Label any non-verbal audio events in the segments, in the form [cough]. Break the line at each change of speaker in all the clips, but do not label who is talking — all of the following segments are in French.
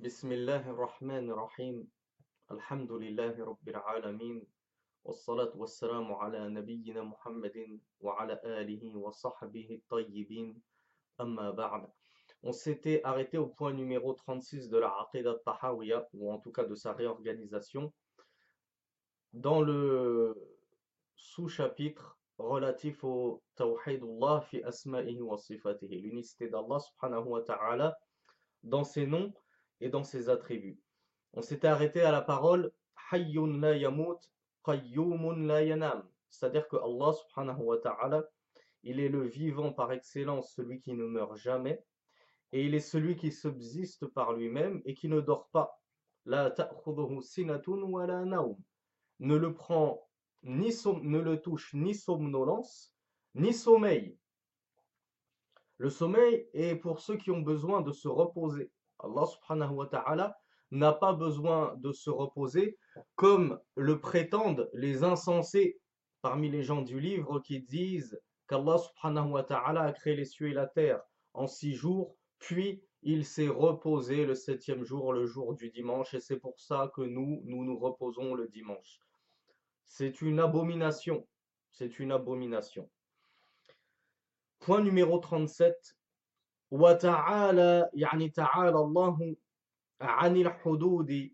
بسم الله الرحمن الرحيم الحمد لله رب العالمين والصلاة والسلام على نبينا محمد وعلى آله وصحبه الطيبين أما بعد On s'était arrêté au point numéro 36 de la Aqidah Tahawiyya, ou en tout cas de sa réorganisation, dans le sous-chapitre relatif au Tawhidullah fi asma'ihi wa sifatihi, l'unicité d'Allah subhanahu wa ta'ala dans ses noms et dans ses attributs. On s'était arrêté à la parole la yamut, la. C'est-à-dire que Allah subhanahu wa ta'ala, il est le vivant par excellence, celui qui ne meurt jamais, et il est celui qui subsiste par lui-même et qui ne dort pas. La ta'khudhuhu sinatun wa la naum. Ne le prend ni som- ne le touche ni somnolence, ni sommeil. Le sommeil est pour ceux qui ont besoin de se reposer. Allah subhanahu wa ta'ala n'a pas besoin de se reposer comme le prétendent les insensés parmi les gens du livre qui disent qu'Allah subhanahu wa ta'ala a créé les cieux et la terre en six jours, puis il s'est reposé le septième jour, le jour du dimanche, et c'est pour ça que nous, nous nous reposons le dimanche. C'est une abomination. C'est une abomination. Point numéro 37. وتعالى يعني تعالى الله عن الحدود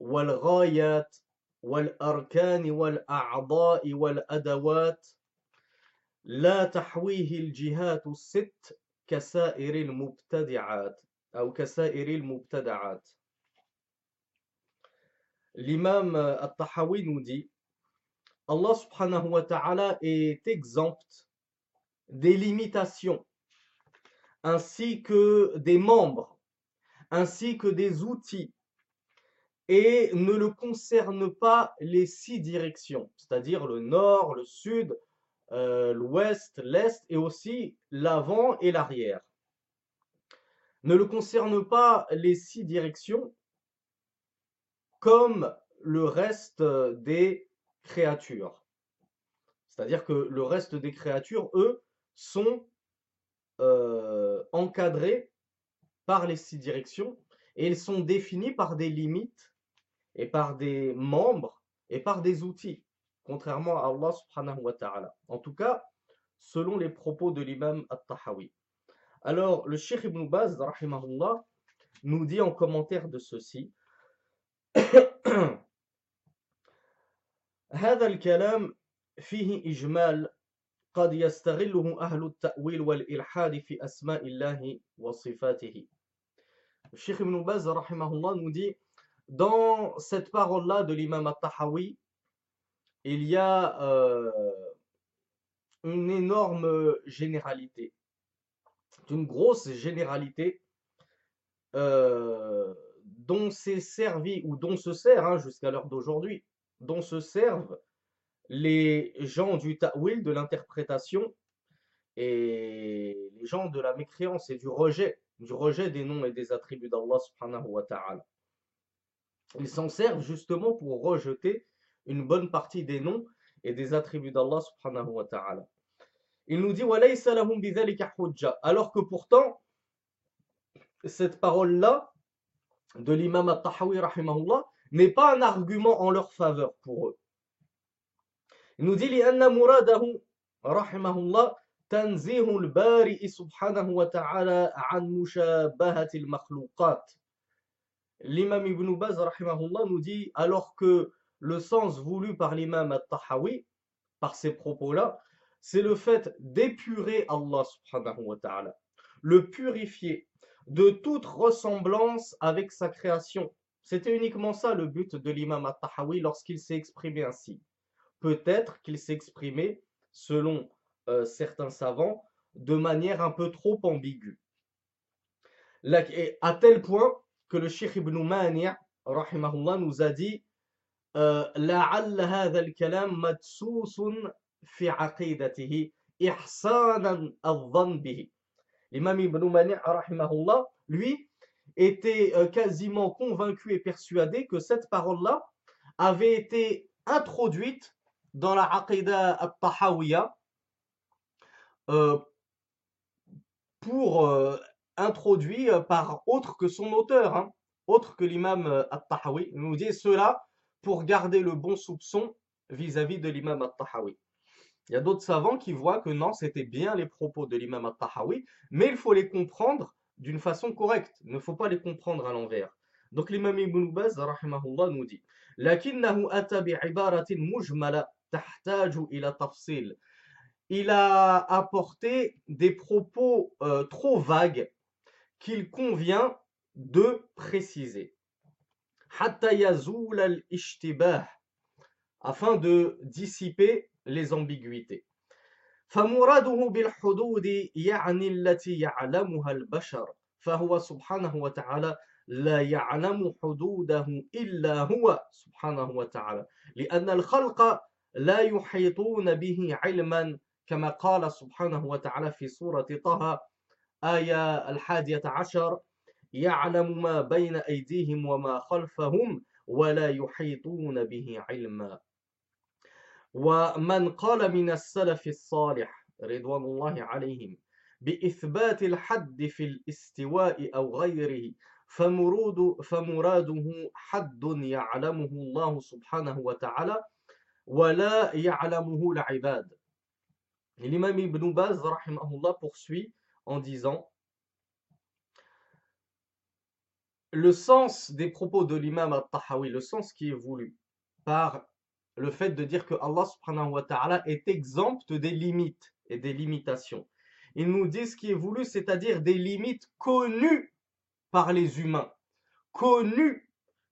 والغايات والأركان والأعضاء والأدوات. لا تحويه الجهات الست كسائر المبتدعات أو كسائر المبتدعات. L'imam At-Tahawi nous dit Allah subhanahu wa ta'ala est exempt des limitations ainsi que des membres ainsi que des outils et ne le concerne pas les six directions, c'est-à-dire le nord, le sud, euh, l'ouest, l'est et aussi l'avant et l'arrière. Ne le concerne pas les six directions comme le reste des créatures. C'est-à-dire que le reste des créatures, eux, sont euh, encadrés par les six directions et ils sont définis par des limites et par des membres et par des outils, contrairement à Allah subhanahu wa ta'ala. En tout cas, selon les propos de l'imam At-Tahawi. Alors, le Cheikh Ibn Baz, rahimahullah, nous dit en commentaire de ceci [coughs] هذا الكلام فيه إجمال قد يستغله أهل التأويل والإلحاد في أسماء الله وصفاته. Le Cheikh Ibn Baz rahimahullah, nous dit dans cette parole-là de l'imam At-Tahawi, il y a euh, une énorme généralité, une grosse généralité euh, dont s'est servi ou dont se sert hein, jusqu'à l'heure d'aujourd'hui, dont se servent les gens du ta'wil, de l'interprétation, et les gens de la mécréance et du rejet, du rejet des noms et des attributs d'Allah subhanahu wa ta'ala. Ils s'en servent justement pour rejeter une bonne partie des noms et des attributs d'Allah subhanahu wa ta'ala. Il nous dit alors que pourtant cette parole là de l'imam at-Tahawi n'est pas un argument en leur faveur pour eux. Il nous dit لأن مراده رحمه الله تنزيه البارئ سبحانه وتعالى عن مشابهة المخلوقات. L'imam Ibn Baz rahimahullah nous dit alors que le sens voulu par l'imam At-Tahawi par ces propos-là, c'est le fait d'épurer Allah subhanahu wa ta'ala, le purifier de toute ressemblance avec sa création. C'était uniquement ça le but de l'imam At-Tahawi lorsqu'il s'est exprimé ainsi. peut-être qu'il s'exprimait, selon euh, certains savants, de manière un peu trop ambiguë. Et à tel point que le Cheikh Ibn Mani' nous a dit euh, L'imam Ibn Mani' lui, était euh, quasiment convaincu et persuadé que cette parole-là avait été introduite dans la Aqidah al-Tahawiyya euh, pour euh, introduit par autre que son auteur, hein, autre que l'imam At-Tahawi. Il nous dit cela pour garder le bon soupçon vis-à-vis de l'imam At-Tahawi. Il y a d'autres savants qui voient que non, c'était bien les propos de l'imam At-Tahawi, mais il faut les comprendre d'une façon correcte. Il ne faut pas les comprendre à l'envers. Donc l'imam Ibn Baz, nous dit Il a apporté des propos euh, trop vagues qu'il convient de préciser. afin de dissiper les ambiguïtés. فمراده بالحدود يعني التي يعلمها البشر فهو سبحانه وتعالى لا يعلم حدوده إلا هو سبحانه وتعالى لأن الخلق لا يحيطون به علما كما قال سبحانه وتعالى في سورة طه آية الحادية عشر يعلم ما بين أيديهم وما خلفهم ولا يحيطون به علما. ومن قال من السلف الصالح رضوان الله عليهم بإثبات الحد في الاستواء أو غيره فمرود فمراده حد يعلمه الله سبحانه وتعالى ولا يعلمه العباد L'imam Ibn Baz, rahimahullah, poursuit en disant Le sens des propos de l'imam al-Tahawi, le sens qui est voulu par le fait de dire que Allah subhanahu wa ta'ala est exempt des limites et des limitations. Ils nous disent ce qui est voulu, c'est-à-dire des limites connues par les humains, connues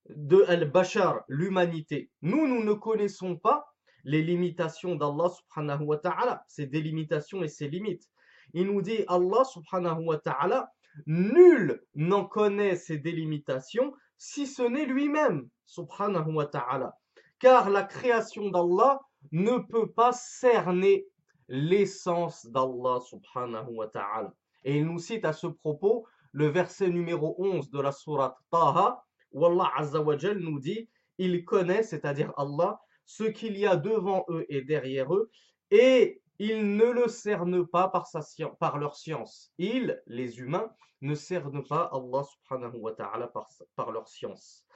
de al-bashar, l'humanité. Nous, nous ne connaissons pas les limitations d'Allah subhanahu wa ta'ala, ses délimitations et ses limites. Il nous dit Allah subhanahu wa ta'ala, nul n'en connaît ses délimitations si ce n'est lui-même subhanahu wa ta'ala car la création d'Allah ne peut pas cerner l'essence d'Allah subhanahu wa ta'ala. Et il nous cite à ce propos le verset numéro 11 de la sourate Taha, où Allah azza wa nous dit Il connaît, c'est-à-dire Allah, ce qu'il y a devant eux et derrière eux, et ils ne le cernent pas par, leur science. Ils, les humains, ne cernent pas Allah subhanahu wa ta'ala par, par leur science.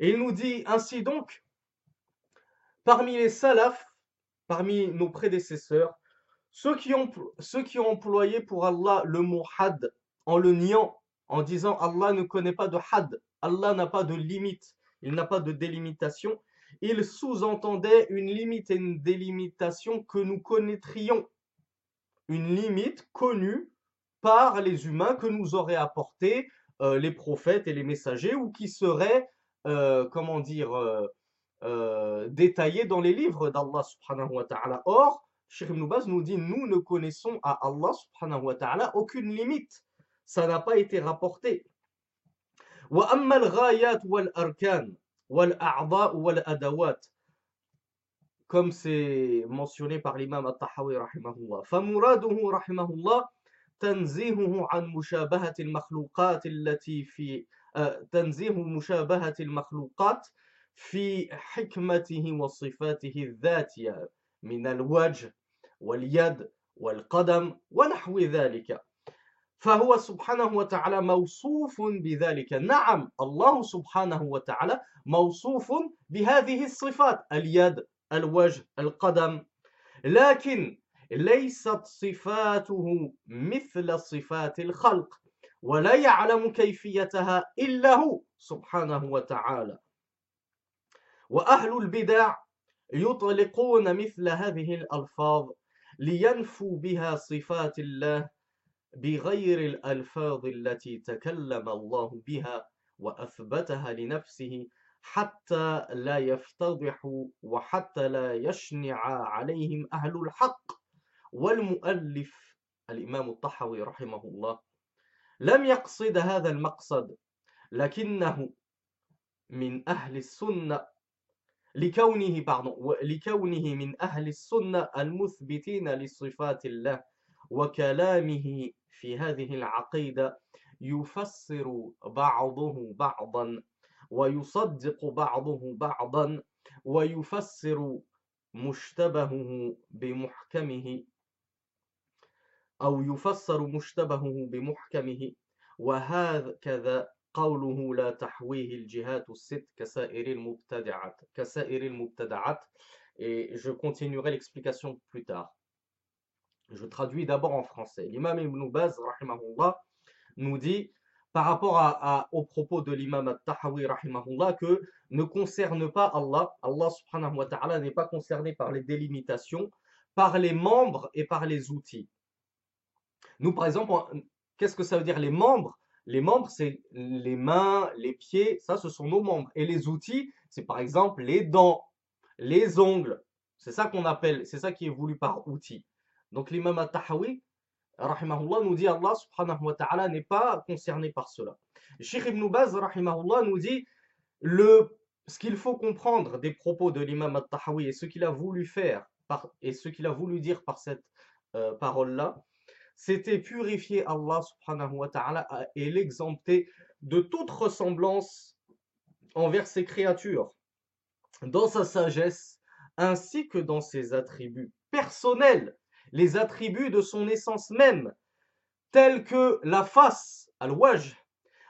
Et il nous dit ainsi donc, Parmi les salafs, parmi nos prédécesseurs, ceux qui ont, ceux qui ont employé pour Allah le mot had en le niant, en disant Allah ne connaît pas de had, Allah n'a pas de limite, il n'a pas de délimitation, ils sous-entendaient une limite et une délimitation que nous connaîtrions, une limite connue par les humains que nous auraient apporté euh, les prophètes et les messagers ou qui serait, euh, comment dire, euh, euh, détaillé dans les livres d'Allah subhanahu wa ta'ala. Or, Sheikh Ibn Baz nous dit, nous ne connaissons à Allah subhanahu wa ta'ala aucune limite. Ça n'a pas été rapporté. وأما الغايات والأركان والأعضاء والأدوات comme c'est mentionné par l'imam At-Tahawi rahimahullah. فمراده رحمه الله تنزيهه عن مشابهة المخلوقات التي في تنزيه مشابهة المخلوقات في حكمته وصفاته الذاتية من الوجه واليد والقدم ونحو ذلك. فهو سبحانه وتعالى موصوف بذلك. نعم الله سبحانه وتعالى موصوف بهذه الصفات اليد الوجه القدم. لكن ليست صفاته مثل صفات الخلق ولا يعلم كيفيتها إلا هو سبحانه وتعالى. وأهل البدع يطلقون مثل هذه الألفاظ لينفوا بها صفات الله بغير الألفاظ التي تكلم الله بها وأثبتها لنفسه حتى لا يفتضحوا وحتى لا يشنع عليهم أهل الحق. والمؤلف الإمام الطحوي رحمه الله لم يقصد هذا المقصد لكنه من أهل السنة لكونه لكونه من أهل السنة المثبتين لصفات الله. وكلامه في هذه العقيدة يفسر بعضه بعضا ويصدق بعضه بعضا ويفسر مشتبهه بمحكمه أو يفسر مشتبهه بمحكمه وهكذا قوله لا تحويه الجهات الست كسائر المبتدعات كسائر المبتدعات et je continuerai l'explication plus tard. Je traduis d'abord en français. L'imam Ibn Baz, nous dit par rapport à, au propos de l'imam rahimahullah, que ne concerne pas Allah. Allah subhanahu wa ta'ala n'est pas concerné par les délimitations, par les membres et par les outils. Nous, par exemple, qu'est-ce que ça veut dire les membres? Les membres, c'est les mains, les pieds, ça, ce sont nos membres. Et les outils, c'est par exemple les dents, les ongles. C'est ça qu'on appelle, c'est ça qui est voulu par outil. Donc l'imam At-Tahawi, rahimahullah, nous dit Allah n'est pas concerné par cela. Sheikh Ibn Baz, rahimahullah, nous dit le, ce qu'il faut comprendre des propos de l'imam At-Tahawi et ce qu'il a voulu faire et ce qu'il a voulu dire par cette euh, parole-là, c'était purifier Allah subhanahu wa ta'ala et l'exempter de toute ressemblance envers ses créatures, dans sa sagesse, ainsi que dans ses attributs personnels les attributs de son essence même, tels que la face, al-wajh,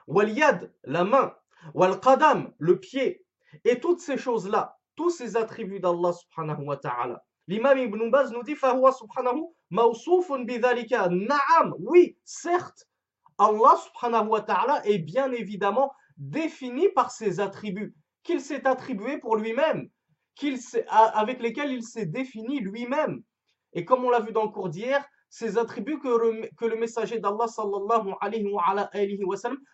wal-yad, la main, wal-qadam, le pied, et toutes ces choses-là, tous ces attributs d'Allah subhanahu wa ta'ala. L'imam Ibn Baz nous dit, فَهُوَ subhanahu mawsoufun bidhalika. Naam, oui, certes, Allah subhanahu wa ta'ala est bien évidemment défini par ses attributs, qu'il s'est attribué pour lui-même, avec lesquels il s'est défini lui-même. Et comme on l'a vu dans le cours d'hier, ces attributs que, le messager d'Allah sallallahu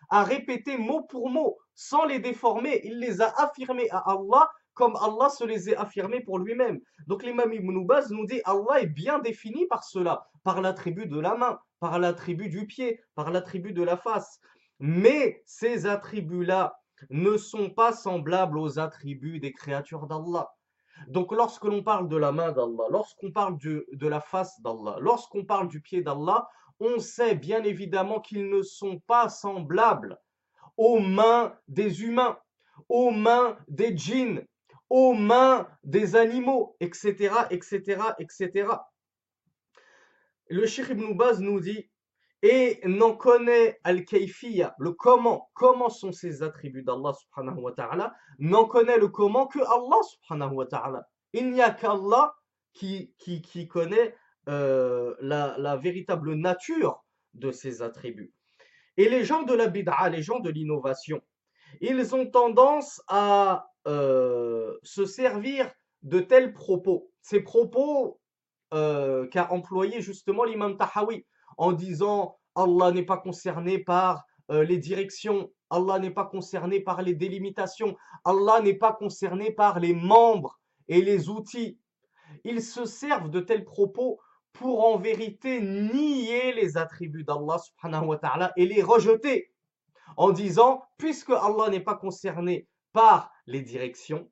a répétés mot pour mot, sans les déformer, il les a affirmés à Allah comme Allah se les a affirmés pour lui-même. Donc l'imam Ibn nous dit Allah est bien défini par cela, par l'attribut de la main, par l'attribut du pied, par l'attribut de la face. Mais ces attributs-là ne sont pas semblables aux attributs des créatures d'Allah. Donc lorsque l'on parle de la main d'Allah, lorsqu'on parle de, la face d'Allah, lorsqu'on parle du pied d'Allah, on sait bien évidemment qu'ils ne sont pas semblables aux mains des humains, aux mains des djinns, aux mains des animaux, etc., etc., etc. Le Cheikh Ibn nous dit et n'en connaît al-kayfiyya, le comment, comment sont ces attributs d'Allah subhanahu wa ta'ala, n'en connaît le comment que Allah subhanahu wa ta'ala. Il n'y a qu'Allah qui, qui, qui, connaît euh, la, la, véritable nature de ces attributs. Et les gens de la bid'a, les gens de l'innovation, ils ont tendance à euh, se servir de tels propos. Ces propos euh, qu'a employé justement l'imam Tahawi en disant Allah n'est pas concerné par euh, les directions, Allah n'est pas concerné par les délimitations, Allah n'est pas concerné par les membres et les outils. Ils se servent de tels propos pour en vérité nier les attributs d'Allah subhanahu wa ta'ala et les rejeter en disant puisque Allah n'est pas concerné par les directions,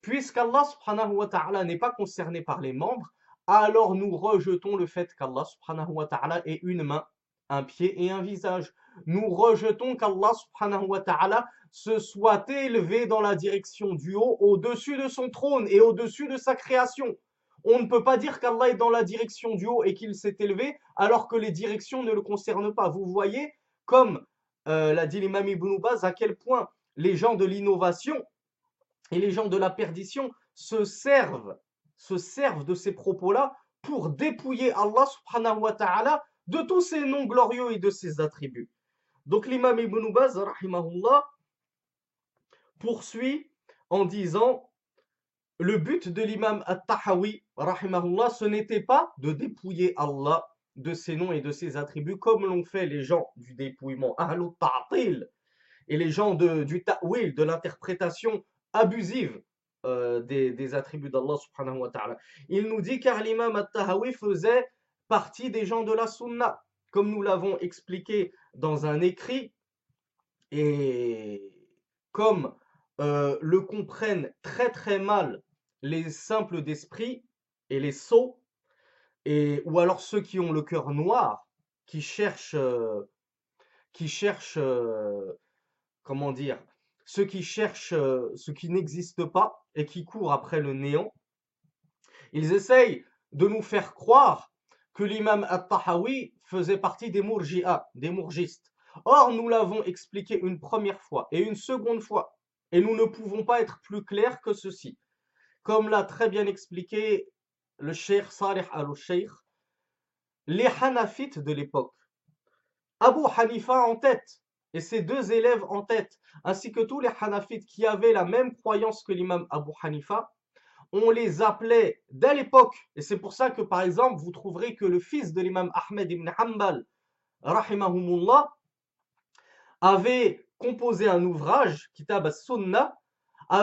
puisqu'Allah subhanahu wa ta'ala n'est pas concerné par les membres, alors nous rejetons le fait qu'Allah subhanahu wa ta'ala ait une main, un pied et un visage. Nous rejetons qu'Allah subhanahu wa ta'ala se soit élevé dans la direction du haut, au-dessus de son trône et au-dessus de sa création. On ne peut pas dire qu'Allah est dans la direction du haut et qu'il s'est élevé alors que les directions ne le concernent pas. Vous voyez, comme euh, l'a dit l'imam Ibn Baz, à quel point les gens de l'innovation et les gens de la perdition se servent se servent de ces propos-là pour dépouiller Allah subhanahu wa ta'ala de tous ses noms glorieux et de ses attributs. Donc l'imam Ibn Baz, rahimahullah, poursuit en disant le but de l'imam At-Tahawi, rahimahullah, ce n'était pas de dépouiller Allah de ses noms et de ses attributs comme l'ont fait les gens du dépouillement, Ahlut Ta'til, et les gens du Ta'wil, de l'interprétation abusive euh, des, attributs d'Allah subhanahu wa ta'ala. Il nous dit car l'imam faisait partie des gens de la sunna, comme nous l'avons expliqué dans un écrit, et comme euh, le comprennent très très mal les simples d'esprit et les sots, et, ou alors ceux qui ont le cœur noir, qui cherchent, euh, qui cherchent, comment dire, ceux qui cherchent ce qui n'existe pas, et qui courent après le néant, ils essayent de nous faire croire que l'imam al-Tahawi faisait partie des mourji'a, des mourgistes. Or, nous l'avons expliqué une première fois et une seconde fois, et nous ne pouvons pas être plus clairs que ceci. Comme l'a très bien expliqué le Cheikh Salih al-Sheikh, les Hanafites de l'époque, Abu Hanifa en tête, et ses deux élèves en tête, ainsi que tous les Hanafites qui avaient la même croyance que l'imam Abu Hanifa, on les appelait dès l'époque, et c'est pour ça que par exemple vous trouverez que le fils de l'imam Ahmed ibn Hanbal, rahimahumullah, avait composé un ouvrage, Kitab al-Sunnah,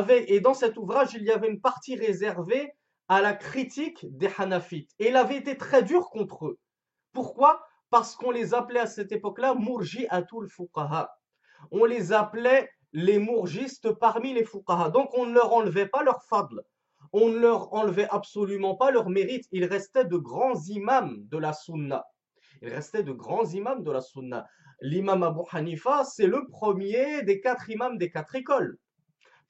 et dans cet ouvrage il y avait une partie réservée à la critique des Hanafites. Et il avait été très dur contre eux. Pourquoi? Parce qu'on les appelait à cette époque-là Murji Atul Fuqaha. On les appelait les mourgistes parmi les Fuqaha. Donc on ne leur enlevait pas leur fable. On ne leur enlevait absolument pas leur mérite. Ils restaient de grands imams de la Sunna. Ils restaient de grands imams de la Sunna. L'imam Abu Hanifa, c'est le premier des quatre imams des quatre écoles.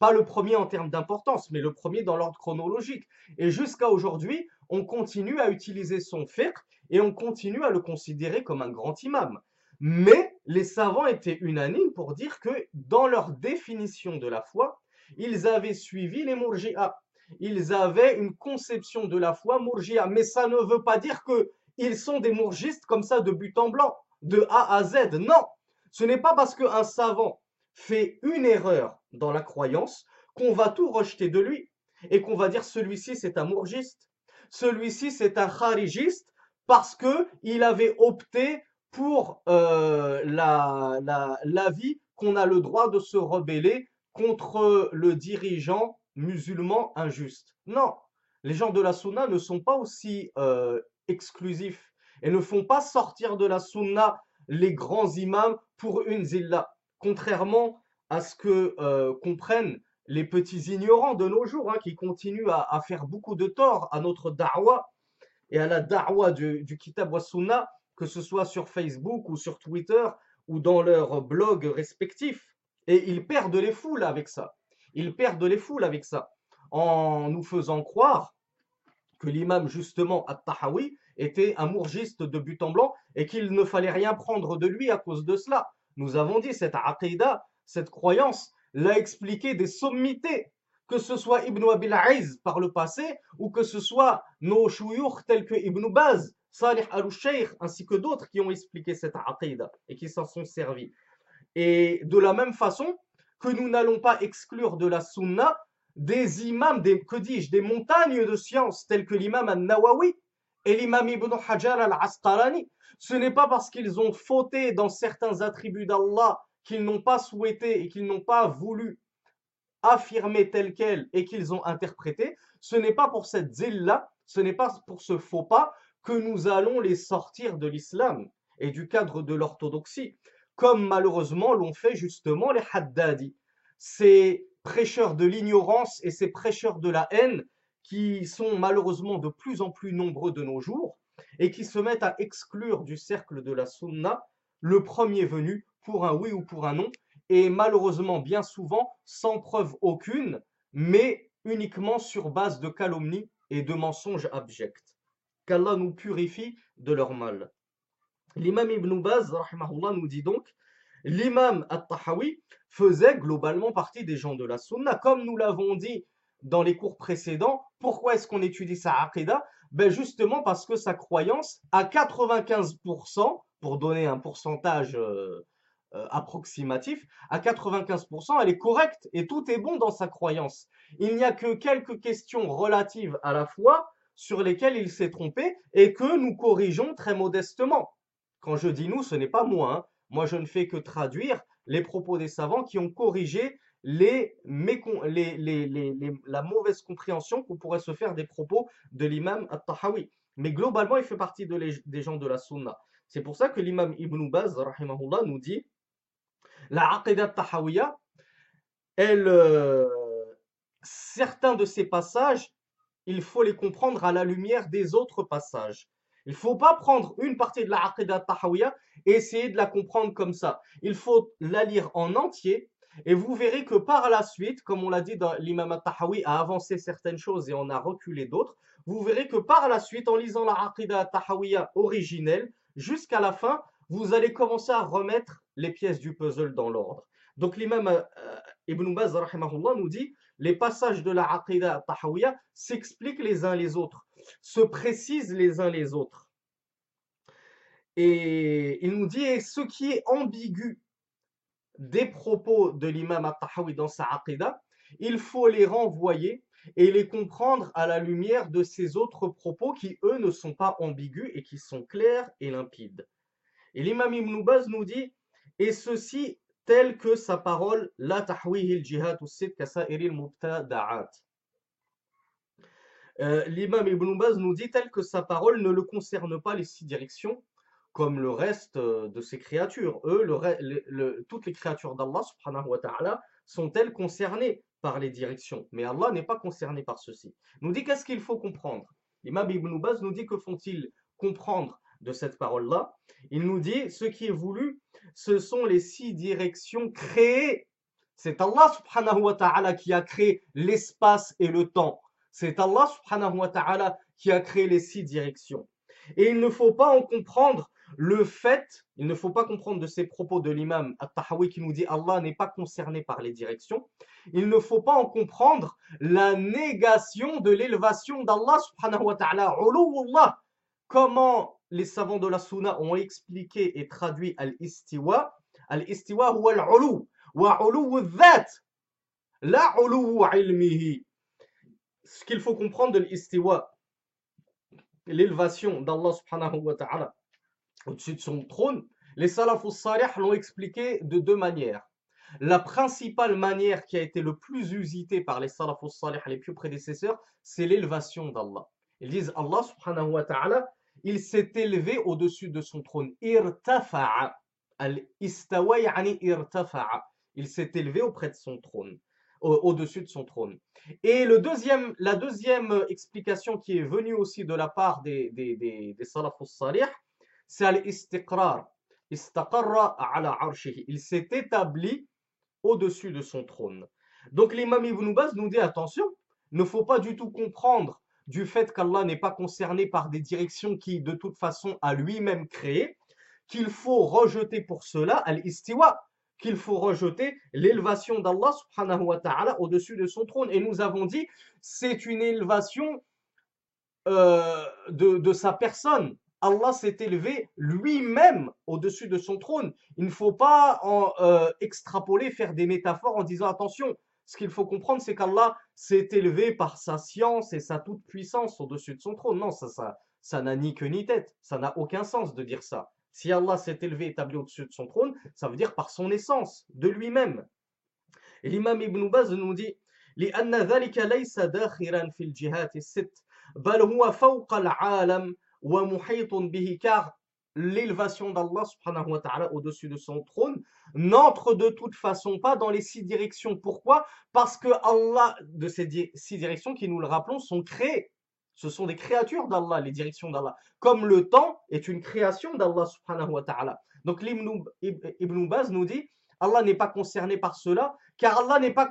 Pas le premier en termes d'importance, mais le premier dans l'ordre chronologique. Et jusqu'à aujourd'hui, on continue à utiliser son fiqh et on continue à le considérer comme un grand imam. Mais les savants étaient unanimes pour dire que dans leur définition de la foi, ils avaient suivi les murji'a. Ils avaient une conception de la foi murji'a. Mais ça ne veut pas dire qu'ils sont des mourgistes comme ça de but en blanc, de A à Z. Non, ce n'est pas parce qu'un savant fait une erreur dans la croyance qu'on va tout rejeter de lui et qu'on va dire celui-ci c'est un mourgiste, celui-ci c'est un kharijiste parce que il avait opté pour euh, la, la, vie qu'on a le droit de se rebeller contre le dirigeant musulman injuste. Non, les gens de la sunna ne sont pas aussi euh, exclusifs et ne font pas sortir de la sunna les grands imams pour une zilla contrairement à ce que euh, comprennent les petits ignorants de nos jours, hein, qui continuent à, faire beaucoup de tort à notre da'wa et à la da'wa du, Kitab wa Sunnah, que ce soit sur Facebook ou sur Twitter ou dans leurs blogs respectifs. Et ils perdent les foules avec ça. Ils perdent les foules avec ça. En nous faisant croire que l'imam, justement, At-Tahawi, était un mourgiste de but en blanc et qu'il ne fallait rien prendre de lui à cause de cela. Nous avons dit, cette aqidah, cette croyance, l'a expliqué des sommités, que ce soit Ibn Abil Aiz par le passé, ou que ce soit nos chouyours tels que Ibn Baz, Salih al-Sheikh, ainsi que d'autres qui ont expliqué cette aqidah et qui s'en sont servis. Et de la même façon que nous n'allons pas exclure de la sunna des imams, des, que des montagnes de science tels que l'imam al-Nawawi et l'imam Ibn Hajar al-Asqalani, ce n'est pas parce qu'ils ont fauté dans certains attributs d'Allah qu'ils n'ont pas souhaité et qu'ils n'ont pas voulu affirmer tel quel et qu'ils ont interprété, ce n'est pas pour cette zille-là, ce n'est pas pour ce faux pas que nous allons les sortir de l'islam et du cadre de l'orthodoxie, comme malheureusement l'ont fait justement les Haddadi, ces prêcheurs de l'ignorance et ces prêcheurs de la haine qui sont malheureusement de plus en plus nombreux de nos jours et qui se mettent à exclure du cercle de la sunna le premier venu pour un oui ou pour un non, et malheureusement bien souvent sans preuve aucune, mais uniquement sur base de calomnie et de mensonges abjects. Qu'Allah nous purifie de leur mal. L'imam Ibn Baz nous dit donc l'imam At-Tahawi faisait globalement partie des gens de la Sunna. Comme nous l'avons dit dans les cours précédents, pourquoi est-ce qu'on étudie sa aqidah ben Justement parce que sa croyance, à 95%, pour donner un pourcentage euh, euh, approximatif, à 95%, elle est correcte et tout est bon dans sa croyance. Il n'y a que quelques questions relatives à la foi sur lesquelles il s'est trompé et que nous corrigeons très modestement. Quand je dis nous, ce n'est pas moi. Hein. Moi, je ne fais que traduire les propos des savants qui ont corrigé les, la mauvaise compréhension qu'on pourrait se faire des propos de l'imam At-Tahawi. Mais globalement, il fait partie des gens de la sunna. C'est pour ça que l'imam Ibn Baz, nous dit la aqidah Tahawiya, elle, euh, certains de ces passages, il faut les comprendre à la lumière des autres passages. Il ne faut pas prendre une partie de la aqidah Tahawiya et essayer de la comprendre comme ça. Il faut la lire en entier et vous verrez que par la suite, comme on l'a dit, l'imam Tahawi a avancé certaines choses et on a reculé d'autres. Vous verrez que par la suite, en lisant la Aqidah Tahawiya originelle, jusqu'à la fin, vous allez commencer à remettre les pièces du puzzle dans l'ordre. Donc l'imam euh, Ibn Baz nous dit les passages de la Aqidah Tahawiyya s'expliquent les uns les autres, se précisent les uns les autres. Et il nous dit ce qui est ambigu des propos de l'imam At-Tahawi dans sa Aqidah, il faut les renvoyer et les comprendre à la lumière de ces autres propos qui, eux, ne sont pas ambigus et qui sont clairs et limpides. Et l'imam Ibn Baz nous dit, et ceci tel que sa parole, la tahwihi jihad mubtada'at. Euh, l'imam Ibn Baz nous dit tel que sa parole ne le concerne pas les six directions, comme le reste euh, de ces créatures. Eux, le, toutes les créatures d'Allah subhanahu wa ta'ala sont-elles concernées par les directions Mais Allah n'est pas concerné par ceci. Nous dit qu'est-ce qu'il faut comprendre? L'imam Ibn Baz nous dit que font-ils comprendre de cette parole-là Il nous dit ce qui est voulu, ce sont les six directions créées. C'est Allah subhanahu wa ta'ala qui a créé l'espace et le temps. C'est Allah subhanahu wa ta'ala qui a créé les six directions. Et il ne faut pas en comprendre le fait, il ne faut pas comprendre de ces propos de l'imam At-Tahawi qui nous dit Allah n'est pas concerné par les directions, il ne faut pas en comprendre la négation de l'élévation d'Allah subhanahu wa ta'ala. Comment les savants de la Sunna ont expliqué et traduit al-istiwa Al-istiwa huwa al-ulu wa ulu dhat la ulu ilmihi. Ce qu'il faut comprendre de l'istiwa, l'élévation d'Allah subhanahu wa ta'ala au-dessus de son trône, les salafus salih l'ont expliqué de deux manières. La principale manière qui a été le plus usitée par les salafus salih, les plus prédécesseurs, c'est l'élévation d'Allah. Ils disent Allah subhanahu wa ta'ala, il s'est élevé au-dessus de son trône. Il s'est élevé auprès de son trône, au-dessus de son trône. Et le deuxième, la deuxième explication qui est venue aussi de la part des, des, des, salih, c'est al-istiqrar. Il s'est établi au-dessus de son trône. Donc l'imam Ibn Baz nous dit attention, ne faut pas du tout comprendre du fait qu'Allah n'est pas concerné par des directions qui de toute façon a lui-même créé, qu'il faut rejeter pour cela al-istiwa, qu'il faut rejeter l'élévation d'Allah subhanahu wa ta'ala au-dessus de son trône. Et nous avons dit, c'est une élévation euh, de, sa personne. Allah s'est élevé lui-même au-dessus de son trône. Il ne faut pas euh, extrapoler, faire des métaphores en disant attention, ce qu'il faut comprendre, c'est qu'Allah s'est élevé par sa science et sa toute-puissance au-dessus de son trône. Non, ça, ça, ça n'a ni queue ni tête. Ça n'a aucun sens de dire ça. Si Allah s'est élevé, établi au-dessus de son trône, ça veut dire par son essence, de lui-même. Et l'imam Ibn Baz nous dit لأن ذلك ليس داخلا في الجهات الست بل هو فوق العالم car l'élévation d'Allah subhanahu wa ta'ala au-dessus de son trône n'entre de toute façon pas dans les six directions. Pourquoi? Parce que Allah, de ces six directions qui nous le rappelons, sont créées. Ce sont des créatures d'Allah, les directions d'Allah. Comme le temps est une création d'Allah subhanahu wa ta'ala. Donc Ibn Baz nous dit, Allah n'est pas concerné par cela, car Allah n'est pas,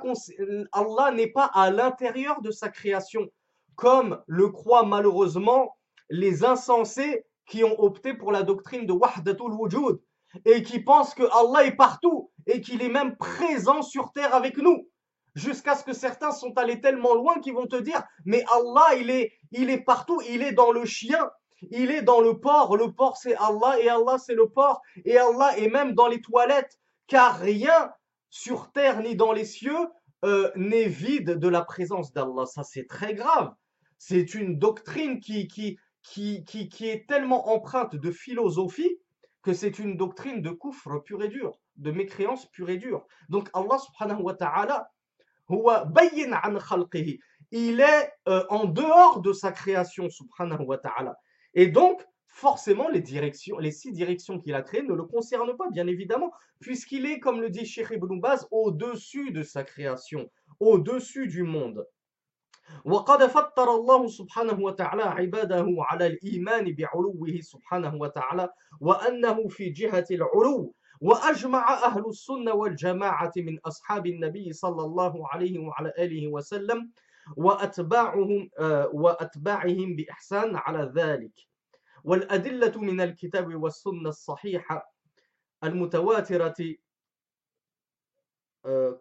pas à l'intérieur de sa création, comme le croit malheureusement les insensés qui ont opté pour la doctrine de Wahdatul Wujud et qui pensent que Allah est partout et qu'il est même présent sur terre avec nous. Jusqu'à ce que certains sont allés tellement loin qu'ils vont te dire mais Allah il est il est partout, il est dans le chien, il est dans le porc, le porc c'est Allah et Allah c'est le porc et Allah est même dans les toilettes car rien sur terre ni dans les cieux euh, n'est vide de la présence d'Allah. Ça c'est très grave. C'est une doctrine qui, qui, qui, qui, est tellement empreinte de philosophie que c'est une doctrine de kufr pur et dur, de mécréance pure et dure. Donc Allah subhanahu wa ta'ala, il est euh, en dehors de sa création subhanahu wa ta'ala. Et donc, forcément, les directions, les six directions qu'il a créées ne le concernent pas, bien évidemment, puisqu'il est, comme le dit Sheikh Ibn au-dessus de sa création, au-dessus du monde. وقد فطر الله سبحانه وتعالى عباده على الإيمان بعلوه سبحانه وتعالى وأنه في جهة العلو. وأجمع أهل السنة والجماعة من أصحاب النبي صلى الله عليه وعلى آله وسلم وأتباعهم وأتباعهم بإحسان على ذلك. والأدلة من الكتاب والسنة الصحيحة المتواترة آه،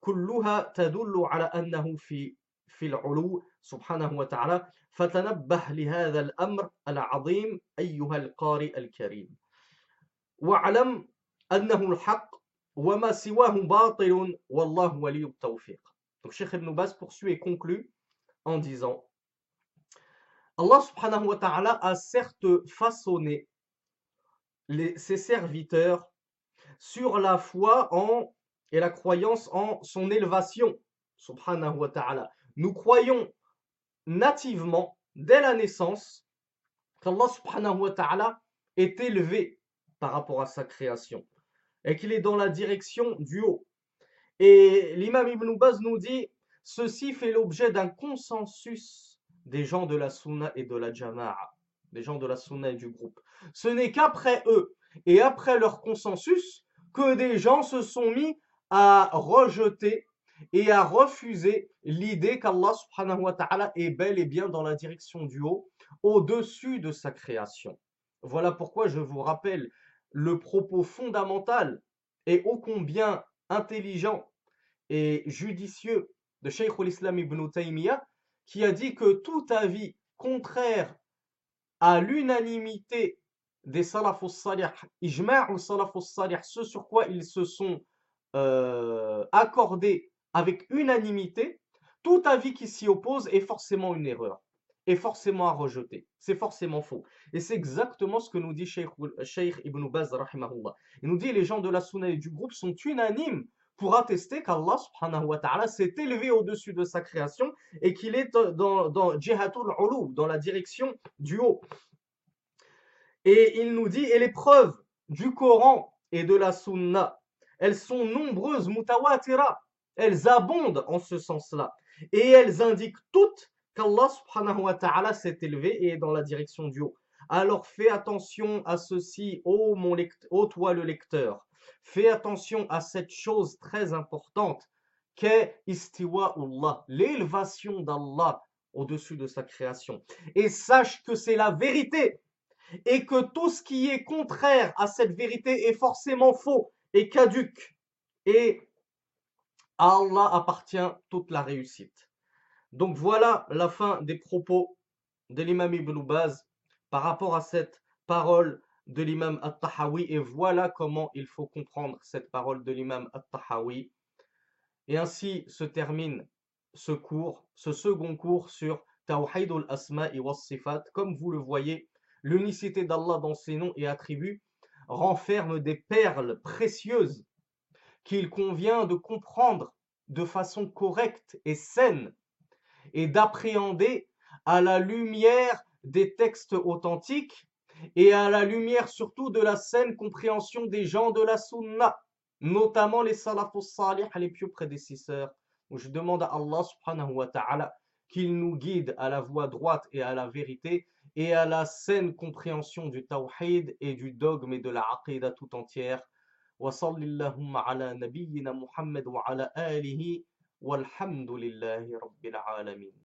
كلها تدل على أنه في في العلو سبحانه وتعالى فتنبه لهذا الأمر العظيم أيها القارئ الكريم واعلم أنه الحق وما سواه باطل والله ولي التوفيق Donc Cheikh Ibn Baz poursuit et conclut en disant Allah subhanahu wa ta'ala a certes façonné les, ses serviteurs sur la foi en, et la croyance en son élévation, subhanahu wa ta'ala. Nous croyons nativement, dès la naissance, qu'Allah subhanahu wa ta'ala est élevé par rapport à sa création et qu'il est dans la direction du haut. Et l'imam Ibn Baz nous dit, ceci fait l'objet d'un consensus des gens de la sunna et de la jama'a, des gens de la sunna et du groupe. Ce n'est qu'après eux et après leur consensus que des gens se sont mis à rejeter et à refuser l'idée qu'Allah subhanahu wa ta'ala est bel et bien dans la direction du haut, au-dessus de sa création. Voilà pourquoi je vous rappelle le propos fondamental et ô combien intelligent et judicieux de Shaykh al-Islam ibn Taymiyyah qui a dit que tout avis contraire à l'unanimité des salafus salih, salafus salih, ce sur quoi ils se sont euh, accordés avec unanimité, tout avis qui s'y oppose est forcément une erreur, est forcément à rejeter, c'est forcément faux. Et c'est exactement ce que nous dit Sheikh, Ibn Baz. Il nous dit les gens de la sunna et du groupe sont unanimes pour attester qu'Allah subhanahu wa ta'ala s'est élevé au-dessus de sa création et qu'il est dans, dans dans la direction du haut. Et il nous dit, et les preuves du Coran et de la Sunna, elles sont nombreuses, mutawatira, elles abondent en ce sens-là. Et elles indiquent toutes qu'Allah subhanahu wa ta'ala s'est élevé et est dans la direction du haut. Alors fais attention à ceci, ô, mon ô toi le lecteur. Fais attention à cette chose très importante qu'est istiwa'ullah, l'élévation d'Allah au-dessus de sa création. Et sache que c'est la vérité et que tout ce qui est contraire à cette vérité est forcément faux et caduque. Et à Allah appartient toute la réussite. Donc voilà la fin des propos de l'imam Ibn Baz par rapport à cette parole de l'imam At-Tahawi et voilà comment il faut comprendre cette parole de l'imam At-Tahawi. Et ainsi se termine ce cours, ce second cours sur Tawhid al-Asma wa Sifat. Comme vous le voyez, L'unicité d'Allah dans ses noms et attributs renferme des perles précieuses qu'il convient de comprendre de façon correcte et saine et d'appréhender à la lumière des textes authentiques et à la lumière surtout de la saine compréhension des gens de la sunna, notamment les salafus salih, les pieux prédécesseurs. je demande à Allah subhanahu wa ta'ala qu'il nous guide à la voie droite et à la vérité et à la saine compréhension du tawhid et du dogme et de la aqidah tout entière. وصل اللهم على نبينا محمد وعلى آله والحمد لله رب العالمين.